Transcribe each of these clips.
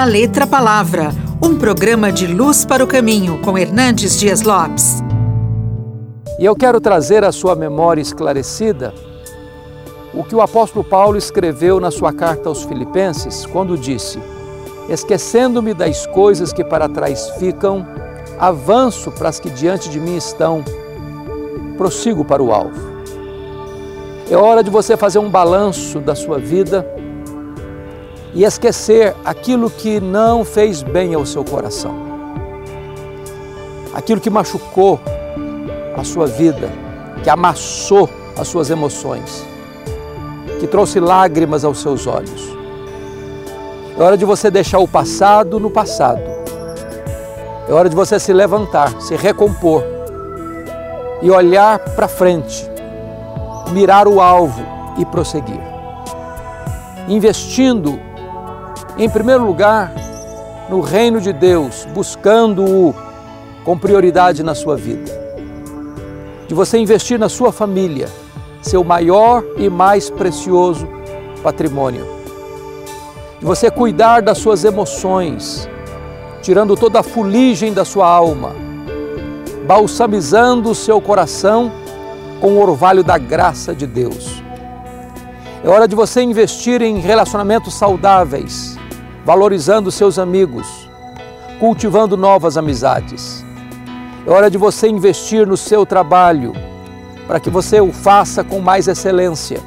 da Letra Palavra, um programa de luz para o caminho com Hernandes Dias Lopes. E eu quero trazer à sua memória esclarecida o que o apóstolo Paulo escreveu na sua carta aos Filipenses, quando disse: Esquecendo-me das coisas que para trás ficam, avanço para as que diante de mim estão, prossigo para o alvo. É hora de você fazer um balanço da sua vida e esquecer aquilo que não fez bem ao seu coração, aquilo que machucou a sua vida, que amassou as suas emoções, que trouxe lágrimas aos seus olhos. É hora de você deixar o passado no passado. É hora de você se levantar, se recompor e olhar para frente, mirar o alvo e prosseguir. Investindo, em primeiro lugar, no reino de Deus, buscando-o com prioridade na sua vida de você investir na sua família, seu maior e mais precioso patrimônio. De você cuidar das suas emoções, tirando toda a fuligem da sua alma, balsamizando o seu coração com o orvalho da graça de Deus. É hora de você investir em relacionamentos saudáveis, valorizando seus amigos, cultivando novas amizades é hora de você investir no seu trabalho, para que você o faça com mais excelência.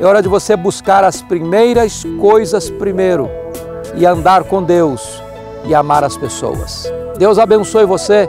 É hora de você buscar as primeiras coisas primeiro e andar com Deus e amar as pessoas. Deus abençoe você.